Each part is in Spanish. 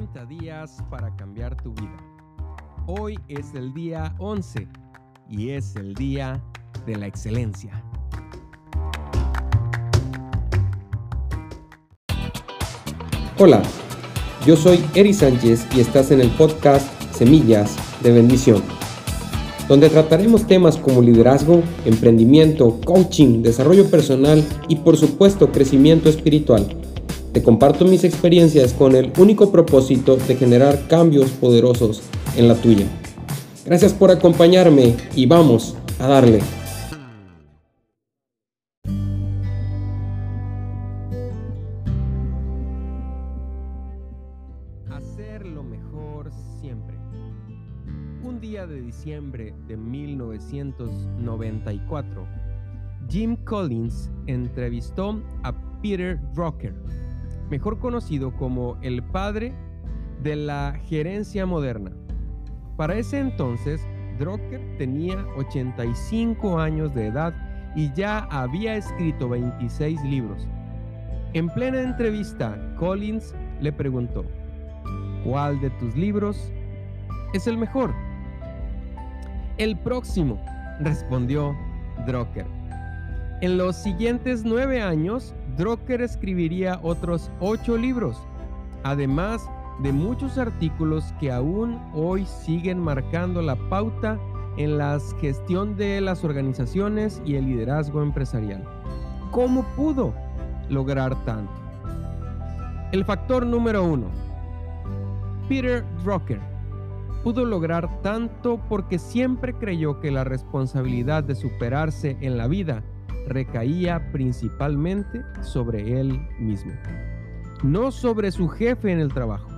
30 días para cambiar tu vida. Hoy es el día 11 y es el día de la excelencia. Hola, yo soy Eri Sánchez y estás en el podcast Semillas de Bendición, donde trataremos temas como liderazgo, emprendimiento, coaching, desarrollo personal y por supuesto crecimiento espiritual. Te comparto mis experiencias con el único propósito de generar cambios poderosos en la tuya. Gracias por acompañarme y vamos a darle. Hacer lo mejor siempre. Un día de diciembre de 1994, Jim Collins entrevistó a Peter Drucker, mejor conocido como el padre de la gerencia moderna. Para ese entonces, Drucker tenía 85 años de edad y ya había escrito 26 libros. En plena entrevista, Collins le preguntó, ¿cuál de tus libros es el mejor? El próximo, respondió Drucker. En los siguientes nueve años, Drucker escribiría otros ocho libros, además de muchos artículos que aún hoy siguen marcando la pauta en la gestión de las organizaciones y el liderazgo empresarial. ¿Cómo pudo lograr tanto? El factor número uno. Peter Drucker pudo lograr tanto porque siempre creyó que la responsabilidad de superarse en la vida recaía principalmente sobre él mismo, no sobre su jefe en el trabajo.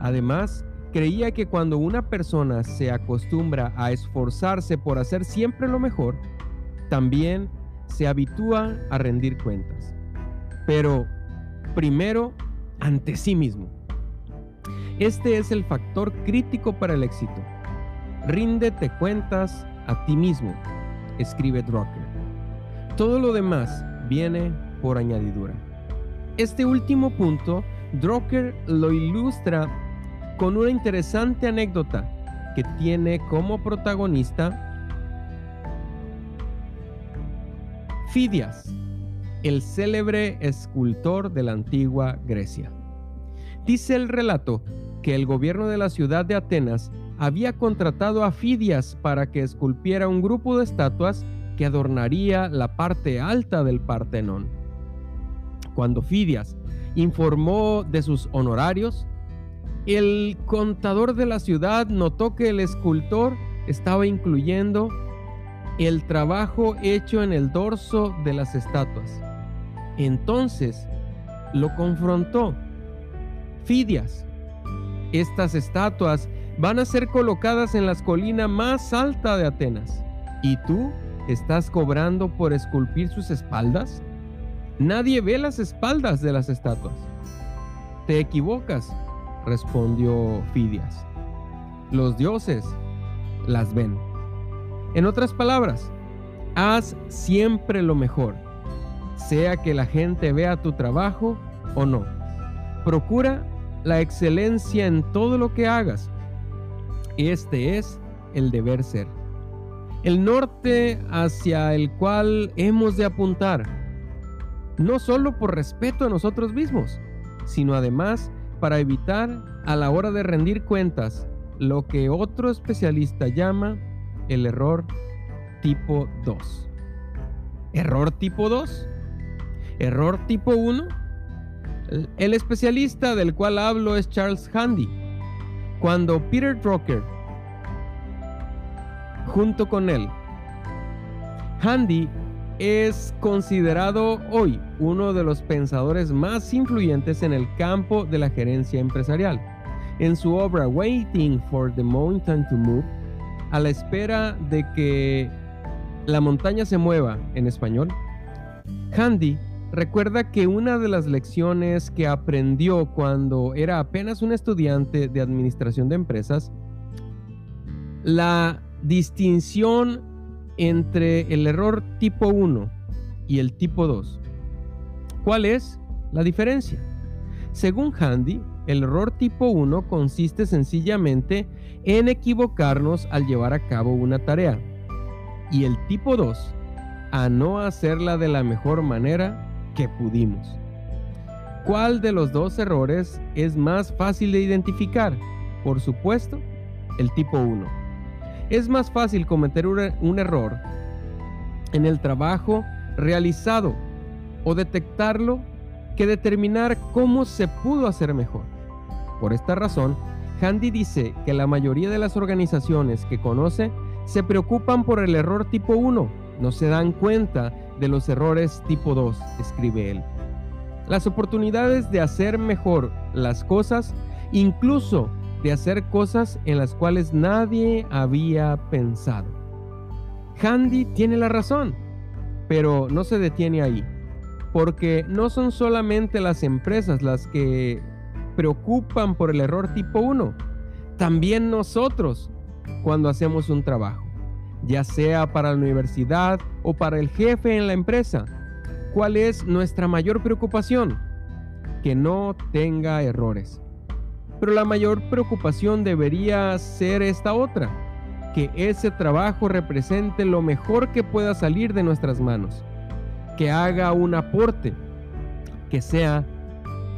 Además, creía que cuando una persona se acostumbra a esforzarse por hacer siempre lo mejor, también se habitúa a rendir cuentas. Pero primero ante sí mismo. Este es el factor crítico para el éxito. Ríndete cuentas a ti mismo, escribe Drucker. Todo lo demás viene por añadidura. Este último punto, Drucker lo ilustra con una interesante anécdota que tiene como protagonista Fidias, el célebre escultor de la antigua Grecia. Dice el relato que el gobierno de la ciudad de Atenas había contratado a Fidias para que esculpiera un grupo de estatuas que adornaría la parte alta del Partenón. Cuando Fidias informó de sus honorarios, el contador de la ciudad notó que el escultor estaba incluyendo el trabajo hecho en el dorso de las estatuas. Entonces lo confrontó. Fidias, estas estatuas van a ser colocadas en la colina más alta de Atenas. ¿Y tú estás cobrando por esculpir sus espaldas? Nadie ve las espaldas de las estatuas. Te equivocas, respondió Fidias. Los dioses las ven. En otras palabras, haz siempre lo mejor, sea que la gente vea tu trabajo o no. Procura la excelencia en todo lo que hagas. Este es el deber ser. El norte hacia el cual hemos de apuntar, no solo por respeto a nosotros mismos, sino además para evitar a la hora de rendir cuentas lo que otro especialista llama el error tipo 2. ¿Error tipo 2? ¿Error tipo 1? El especialista del cual hablo es Charles Handy. Cuando Peter Drucker, junto con él, Handy es considerado hoy uno de los pensadores más influyentes en el campo de la gerencia empresarial. En su obra Waiting for the Mountain to Move, a la espera de que la montaña se mueva en español, Handy recuerda que una de las lecciones que aprendió cuando era apenas un estudiante de administración de empresas, la distinción entre el error tipo 1 y el tipo 2. ¿Cuál es la diferencia? Según Handy, El error tipo 1 consiste sencillamente en equivocarnos al llevar a cabo una tarea. Y el tipo 2, a no hacerla de la mejor manera que pudimos. ¿Cuál de los dos errores es más fácil de identificar? Por supuesto, el tipo 1. Es más fácil cometer un error en el trabajo realizado o detectarlo que determinar cómo se pudo hacer mejor. Por esta razón, Handy dice que la mayoría de las organizaciones que conoce se preocupan por el error tipo 1, no se dan cuenta de los errores tipo 2, escribe él. Las oportunidades de hacer mejor las cosas, incluso de hacer cosas en las cuales nadie había pensado. Handy tiene la razón, pero no se detiene ahí, porque no son solamente las empresas las que preocupan por el error tipo 1, también nosotros cuando hacemos un trabajo, ya sea para la universidad o para el jefe en la empresa. ¿Cuál es nuestra mayor preocupación? Que no tenga errores. Pero la mayor preocupación debería ser esta otra, que ese trabajo represente lo mejor que pueda salir de nuestras manos, que haga un aporte, que sea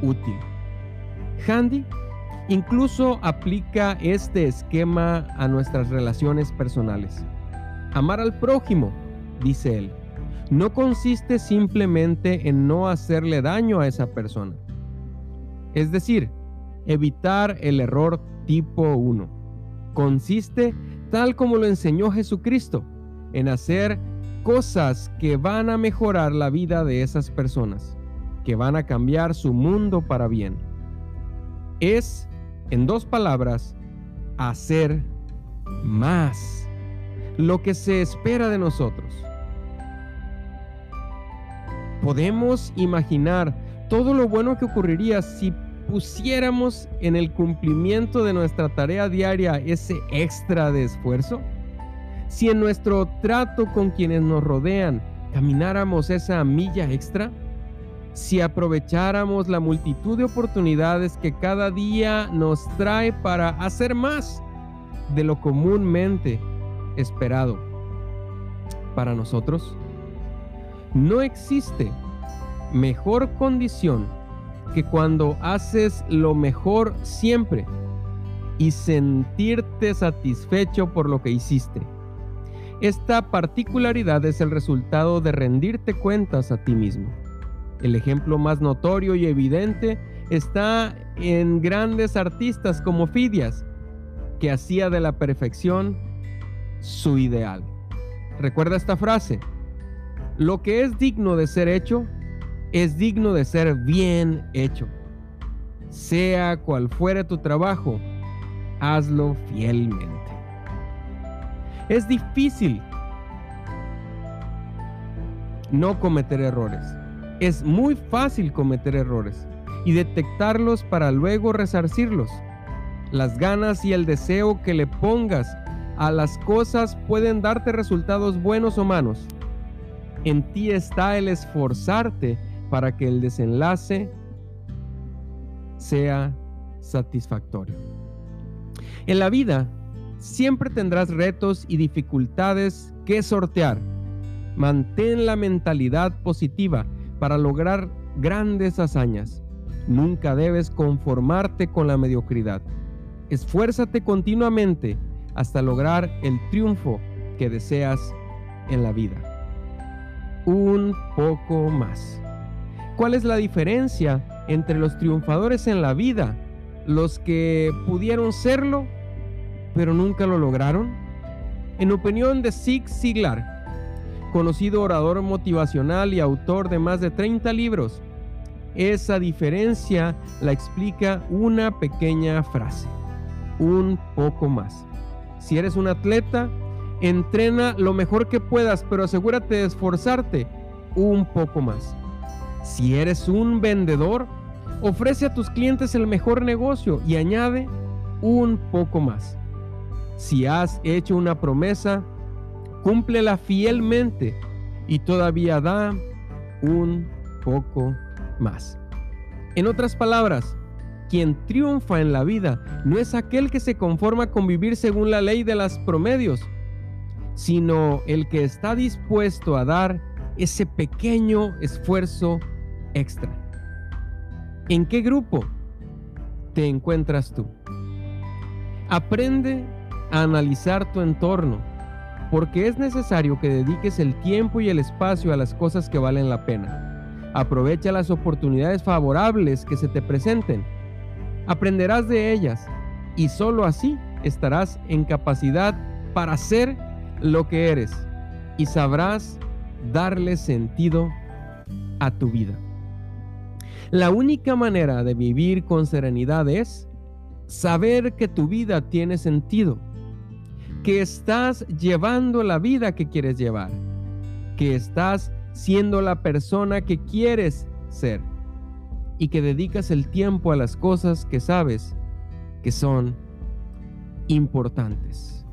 útil. Handy incluso aplica este esquema a nuestras relaciones personales. Amar al prójimo, dice él, no consiste simplemente en no hacerle daño a esa persona. Es decir, evitar el error tipo 1. Consiste, tal como lo enseñó Jesucristo, en hacer cosas que van a mejorar la vida de esas personas, que van a cambiar su mundo para bien. Es, en dos palabras, hacer más lo que se espera de nosotros. Podemos imaginar todo lo bueno que ocurriría si pusiéramos en el cumplimiento de nuestra tarea diaria ese extra de esfuerzo? Si en nuestro trato con quienes nos rodean camináramos esa milla extra? Si aprovecháramos la multitud de oportunidades que cada día nos trae para hacer más de lo comúnmente esperado para nosotros? No existe mejor condición que cuando haces lo mejor siempre y sentirte satisfecho por lo que hiciste. Esta particularidad es el resultado de rendirte cuentas a ti mismo. El ejemplo más notorio y evidente está en grandes artistas como Fidias, que hacía de la perfección su ideal. Recuerda esta frase, lo que es digno de ser hecho, es digno de ser bien hecho. Sea cual fuere tu trabajo, hazlo fielmente. Es difícil no cometer errores. Es muy fácil cometer errores y detectarlos para luego resarcirlos. Las ganas y el deseo que le pongas a las cosas pueden darte resultados buenos o malos. En ti está el esforzarte para que el desenlace sea satisfactorio. En la vida siempre tendrás retos y dificultades que sortear. Mantén la mentalidad positiva para lograr grandes hazañas. Nunca debes conformarte con la mediocridad. Esfuérzate continuamente hasta lograr el triunfo que deseas en la vida. Un poco más. ¿Cuál es la diferencia entre los triunfadores en la vida, los que pudieron serlo, pero nunca lo lograron? En opinión de Zig Ziglar, conocido orador motivacional y autor de más de 30 libros, esa diferencia la explica una pequeña frase, un poco más. Si eres un atleta, entrena lo mejor que puedas, pero asegúrate de esforzarte un poco más. Si eres un vendedor, ofrece a tus clientes el mejor negocio y añade un poco más. Si has hecho una promesa, cúmplela fielmente y todavía da un poco más. En otras palabras, quien triunfa en la vida no es aquel que se conforma con vivir según la ley de los promedios, sino el que está dispuesto a dar ese pequeño esfuerzo extra. ¿En qué grupo te encuentras tú? Aprende a analizar tu entorno, porque es necesario que dediques el tiempo y el espacio a las cosas que valen la pena. Aprovecha las oportunidades favorables que se te presenten. Aprenderás de ellas y sólo así estarás en capacidad para ser lo que eres y sabrás darle sentido a tu vida. La única manera de vivir con serenidad es saber que tu vida tiene sentido, que estás llevando la vida que quieres llevar, que estás siendo la persona que quieres ser y que dedicas el tiempo a las cosas que sabes que son importantes.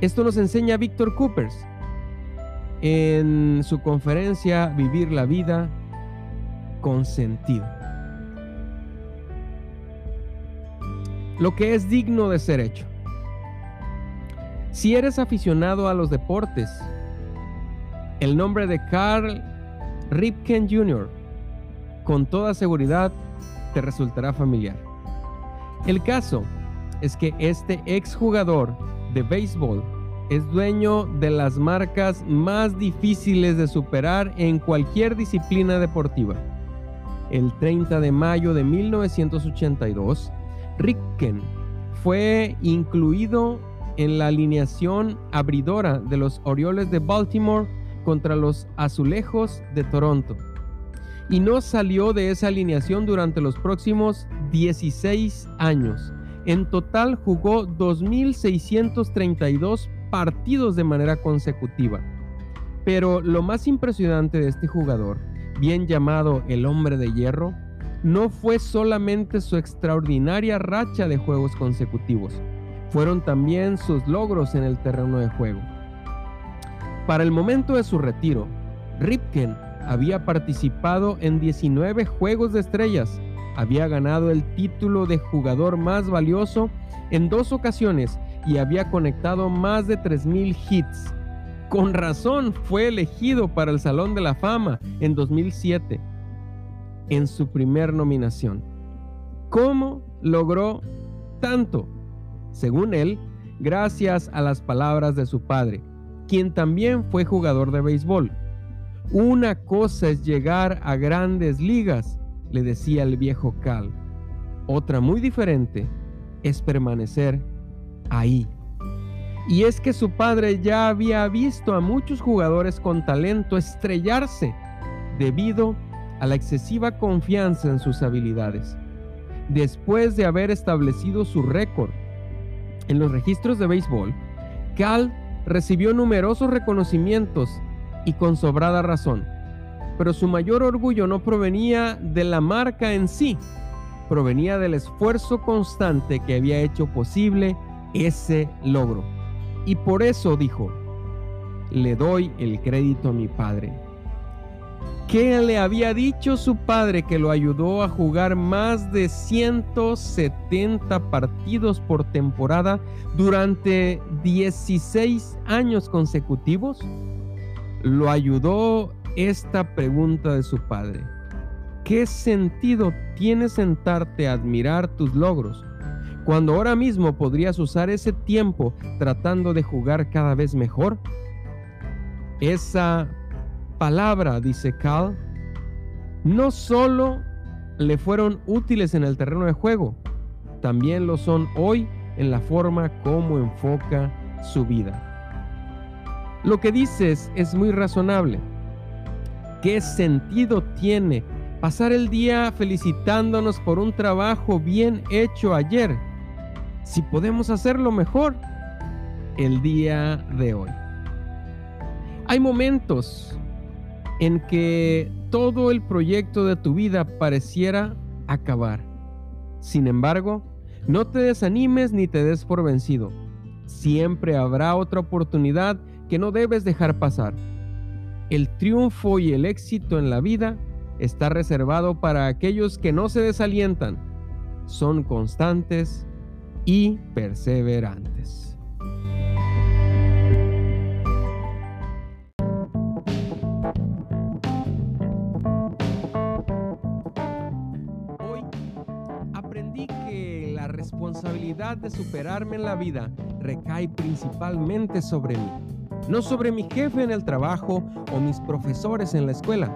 Esto nos enseña Víctor Coopers en su conferencia Vivir la vida Lo que es digno de ser hecho. Si eres aficionado a los deportes, el nombre de Carl Ripken Jr. con toda seguridad te resultará familiar. El caso es que este exjugador de béisbol es dueño de las marcas más difíciles de superar en cualquier disciplina deportiva el 30 de mayo de 1982, Ricken fue incluido en la alineación abridora de los Orioles de Baltimore contra los Azulejos de Toronto. Y no salió de esa alineación durante los próximos 16 años. En total jugó 2.632 partidos de manera consecutiva. Pero lo más impresionante de este jugador bien llamado el hombre de hierro, no fue solamente su extraordinaria racha de juegos consecutivos, fueron también sus logros en el terreno de juego. Para el momento de su retiro, Ripken había participado en 19 Juegos de Estrellas, había ganado el título de jugador más valioso en dos ocasiones y había conectado más de 3.000 hits con razón fue elegido para el Salón de la Fama en 2007 en su primer nominación. ¿Cómo logró tanto? Según él, gracias a las palabras de su padre, quien también fue jugador de béisbol. Una cosa es llegar a grandes ligas, le decía el viejo Cal. Otra muy diferente es permanecer ahí y es que su padre ya había visto a muchos jugadores con talento estrellarse debido a la excesiva confianza en sus habilidades. Después de haber establecido su récord en los registros de béisbol, Cal recibió numerosos reconocimientos y con sobrada razón. Pero su mayor orgullo no provenía de la marca en sí, provenía del esfuerzo constante que había hecho posible ese logro. Y por eso dijo, le doy el crédito a mi padre. ¿Qué le había dicho su padre que lo ayudó a jugar más de 170 partidos por temporada durante 16 años consecutivos? Lo ayudó esta pregunta de su padre. ¿Qué sentido tiene sentarte a admirar tus logros cuando ahora mismo podrías usar ese tiempo tratando de jugar cada vez mejor? Esa palabra, dice Cal, no solo le fueron útiles en el terreno de juego, también lo son hoy en la forma como enfoca su vida. Lo que dices es muy razonable. ¿Qué sentido tiene pasar el día felicitándonos por un trabajo bien hecho ayer si podemos hacerlo mejor el día de hoy. Hay momentos en que todo el proyecto de tu vida pareciera acabar. Sin embargo, no te desanimes ni te des por vencido. Siempre habrá otra oportunidad que no debes dejar pasar. El triunfo y el éxito en la vida está reservado para aquellos que no se desalientan son constantes y perseverantes. Hoy aprendí que la responsabilidad de superarme en la vida recae principalmente sobre mí, no sobre mi jefe en el trabajo o mis profesores en la escuela.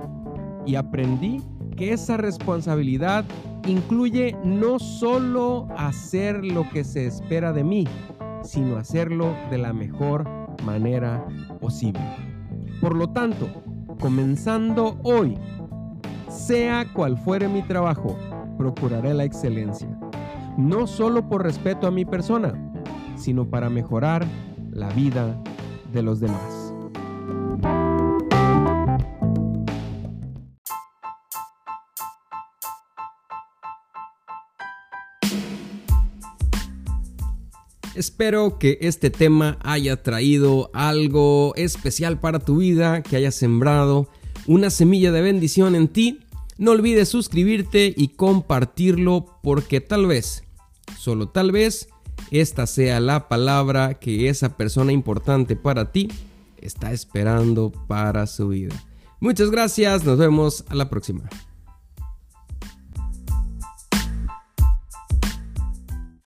Y aprendí que esa responsabilidad incluye no solo hacer lo que se espera de mí, sino hacerlo de la mejor manera posible. Por lo tanto, comenzando hoy, sea cual fuere mi trabajo, procuraré la excelencia, no solo por respeto a mi persona, sino para mejorar la vida de los demás. Espero que este tema haya traído algo especial para tu vida, que haya sembrado una semilla de bendición en ti. No olvides suscribirte y compartirlo porque tal vez, solo tal vez, esta sea la palabra que esa persona importante para ti está esperando para su vida. Muchas gracias, nos vemos a la próxima.